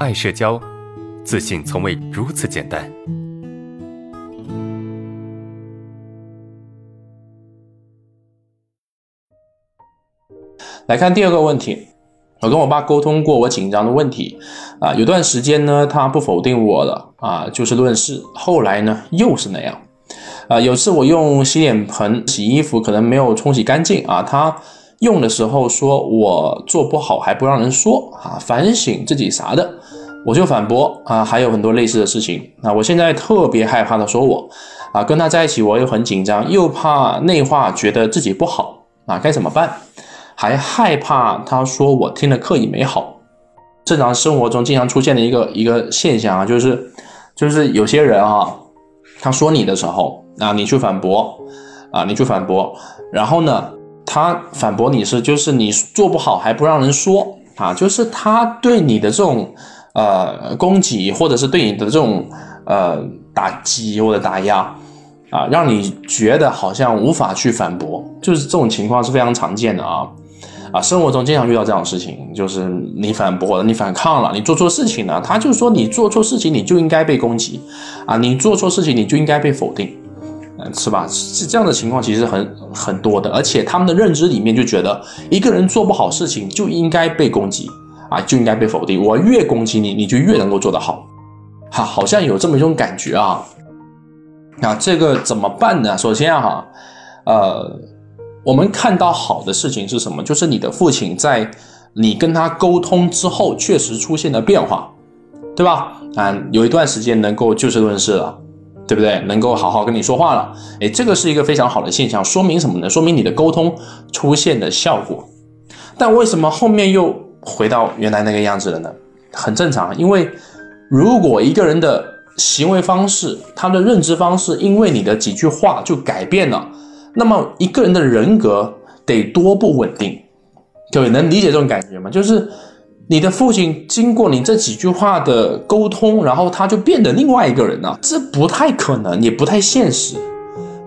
爱社交，自信从未如此简单。来看第二个问题，我跟我爸沟通过我紧张的问题啊，有段时间呢，他不否定我了啊，就事论事。后来呢，又是那样啊。有次我用洗脸盆洗衣服，可能没有冲洗干净啊，他。用的时候说我做不好还不让人说啊，反省自己啥的，我就反驳啊，还有很多类似的事情啊。我现在特别害怕他说我啊，跟他在一起我又很紧张，又怕内化觉得自己不好啊，该怎么办？还害怕他说我听了刻意没好。正常生活中经常出现的一个一个现象啊，就是就是有些人啊，他说你的时候啊，你去反驳啊，你去反驳，然后呢？他反驳你是，就是你做不好还不让人说啊，就是他对你的这种呃攻击，或者是对你的这种呃打击或者打压啊，让你觉得好像无法去反驳，就是这种情况是非常常见的啊啊，生活中经常遇到这种事情，就是你反驳了，你反抗了，你做错事情了，他就说你做错事情你就应该被攻击啊，你做错事情你就应该被否定。是吧？是这样的情况，其实很很多的，而且他们的认知里面就觉得一个人做不好事情就应该被攻击啊，就应该被否定。我越攻击你，你就越能够做得好，哈，好像有这么一种感觉啊。那这个怎么办呢？首先哈，呃，我们看到好的事情是什么？就是你的父亲在你跟他沟通之后，确实出现了变化，对吧？啊，有一段时间能够就事论事了。对不对？能够好好跟你说话了，哎，这个是一个非常好的现象，说明什么呢？说明你的沟通出现的效果。但为什么后面又回到原来那个样子了呢？很正常，因为如果一个人的行为方式、他的认知方式，因为你的几句话就改变了，那么一个人的人格得多不稳定。各位能理解这种感觉吗？就是。你的父亲经过你这几句话的沟通，然后他就变得另外一个人了，这不太可能，也不太现实，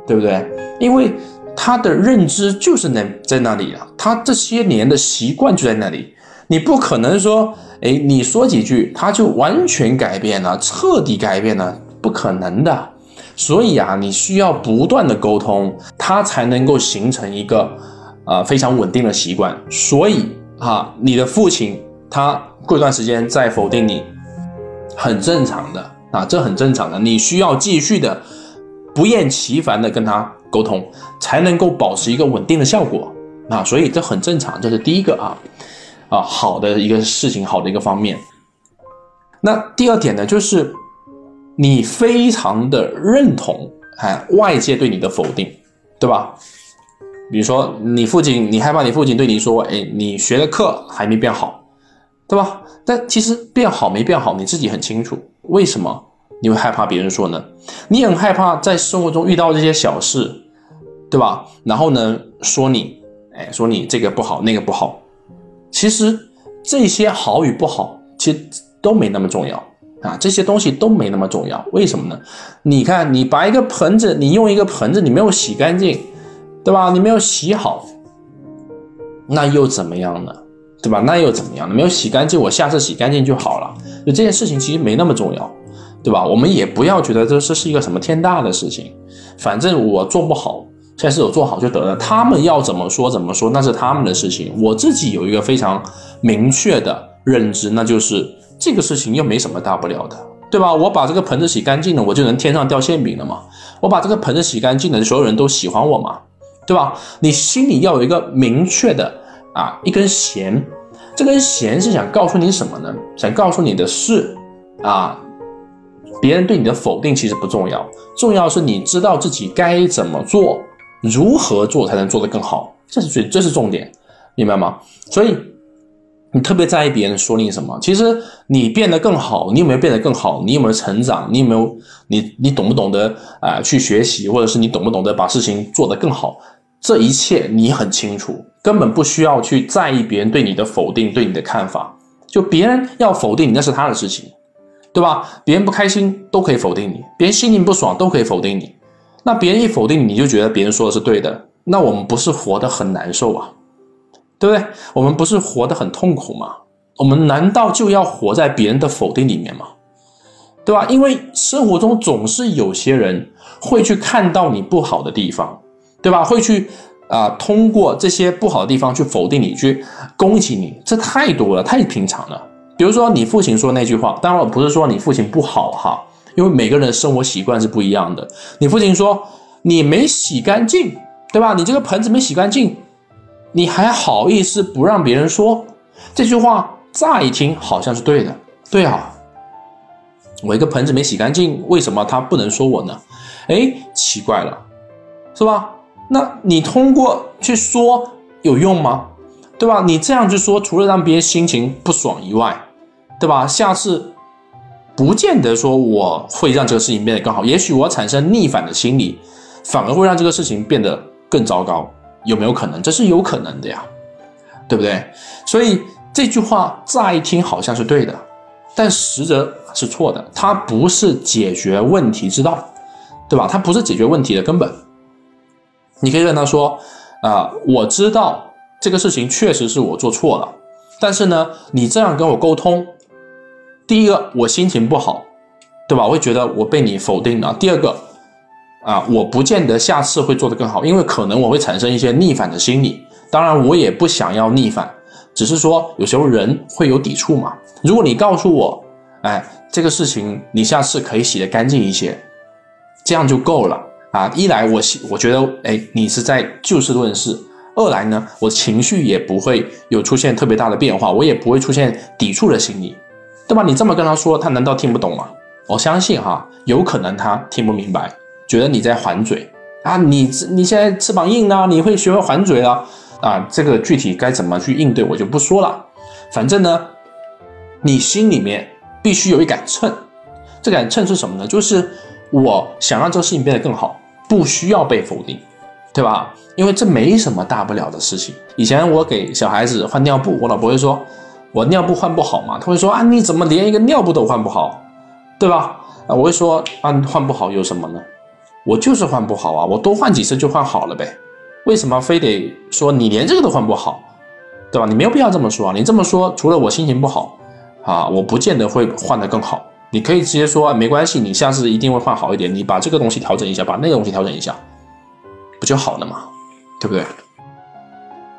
对不对？因为他的认知就是那在那里啊，他这些年的习惯就在那里，你不可能说，哎，你说几句他就完全改变了，彻底改变了，不可能的。所以啊，你需要不断的沟通，他才能够形成一个啊非常稳定的习惯。所以啊，你的父亲。他过一段时间再否定你，很正常的啊，这很正常的。你需要继续的不厌其烦的跟他沟通，才能够保持一个稳定的效果啊。所以这很正常，这是第一个啊啊好的一个事情，好的一个方面。那第二点呢，就是你非常的认同哎外界对你的否定，对吧？比如说你父亲，你害怕你父亲对你说，哎，你学的课还没变好。对吧？但其实变好没变好，你自己很清楚。为什么你会害怕别人说呢？你很害怕在生活中遇到这些小事，对吧？然后呢，说你，哎，说你这个不好，那个不好。其实这些好与不好，其实都没那么重要啊。这些东西都没那么重要。为什么呢？你看，你把一个盆子，你用一个盆子，你没有洗干净，对吧？你没有洗好，那又怎么样呢？对吧？那又怎么样呢？没有洗干净，我下次洗干净就好了。就这件事情其实没那么重要，对吧？我们也不要觉得这这是一个什么天大的事情。反正我做不好，下次我做好就得了。他们要怎么说怎么说，那是他们的事情。我自己有一个非常明确的认知，那就是这个事情又没什么大不了的，对吧？我把这个盆子洗干净了，我就能天上掉馅饼了嘛？我把这个盆子洗干净了，所有人都喜欢我嘛？对吧？你心里要有一个明确的。啊，一根弦，这根弦是想告诉你什么呢？想告诉你的是，啊，别人对你的否定其实不重要，重要是你知道自己该怎么做，如何做才能做得更好，这是最，这是重点，明白吗？所以你特别在意别人说你什么，其实你变得更好，你有没有变得更好？你有没有成长？你有没有你你懂不懂得啊去学习，或者是你懂不懂得把事情做得更好？这一切你很清楚，根本不需要去在意别人对你的否定、对你的看法。就别人要否定你，那是他的事情，对吧？别人不开心都可以否定你，别人心情不爽都可以否定你。那别人一否定你，你就觉得别人说的是对的，那我们不是活得很难受啊？对不对？我们不是活得很痛苦吗？我们难道就要活在别人的否定里面吗？对吧？因为生活中总是有些人会去看到你不好的地方，对吧？会去啊，通过这些不好的地方去否定你，去攻击你，这太多了，太平常了。比如说你父亲说那句话，当然我不是说你父亲不好哈，因为每个人的生活习惯是不一样的。你父亲说你没洗干净，对吧？你这个盆子没洗干净，你还好意思不让别人说这句话？乍一听好像是对的，对啊。我一个盆子没洗干净，为什么他不能说我呢？哎，奇怪了，是吧？那你通过去说有用吗？对吧？你这样去说，除了让别人心情不爽以外，对吧？下次不见得说我会让这个事情变得更好，也许我产生逆反的心理，反而会让这个事情变得更糟糕，有没有可能？这是有可能的呀，对不对？所以这句话乍一听好像是对的。但实则是错的，它不是解决问题之道，对吧？它不是解决问题的根本。你可以跟他说：“啊，我知道这个事情确实是我做错了，但是呢，你这样跟我沟通，第一个我心情不好，对吧？我会觉得我被你否定了。第二个，啊，我不见得下次会做得更好，因为可能我会产生一些逆反的心理。当然，我也不想要逆反。”只是说，有时候人会有抵触嘛。如果你告诉我，哎，这个事情你下次可以洗得干净一些，这样就够了啊。一来我我觉得，哎，你是在就事论事；二来呢，我情绪也不会有出现特别大的变化，我也不会出现抵触的心理，对吧？你这么跟他说，他难道听不懂吗？我相信哈，有可能他听不明白，觉得你在还嘴啊。你你现在翅膀硬了，你会学会还嘴了。啊，这个具体该怎么去应对，我就不说了。反正呢，你心里面必须有一杆秤。这杆秤是什么呢？就是我想让这个事情变得更好，不需要被否定，对吧？因为这没什么大不了的事情。以前我给小孩子换尿布，我老婆会说：“我尿布换不好嘛？”他会说：“啊，你怎么连一个尿布都换不好，对吧？”啊，我会说：“啊，换不好有什么呢？我就是换不好啊，我多换几次就换好了呗。”为什么非得说你连这个都换不好，对吧？你没有必要这么说啊！你这么说，除了我心情不好啊，我不见得会换得更好。你可以直接说没关系，你下次一定会换好一点。你把这个东西调整一下，把那个东西调整一下，不就好了嘛？对不对？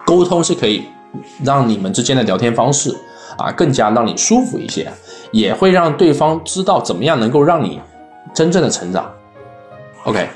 沟通是可以让你们之间的聊天方式啊更加让你舒服一些，也会让对方知道怎么样能够让你真正的成长。OK。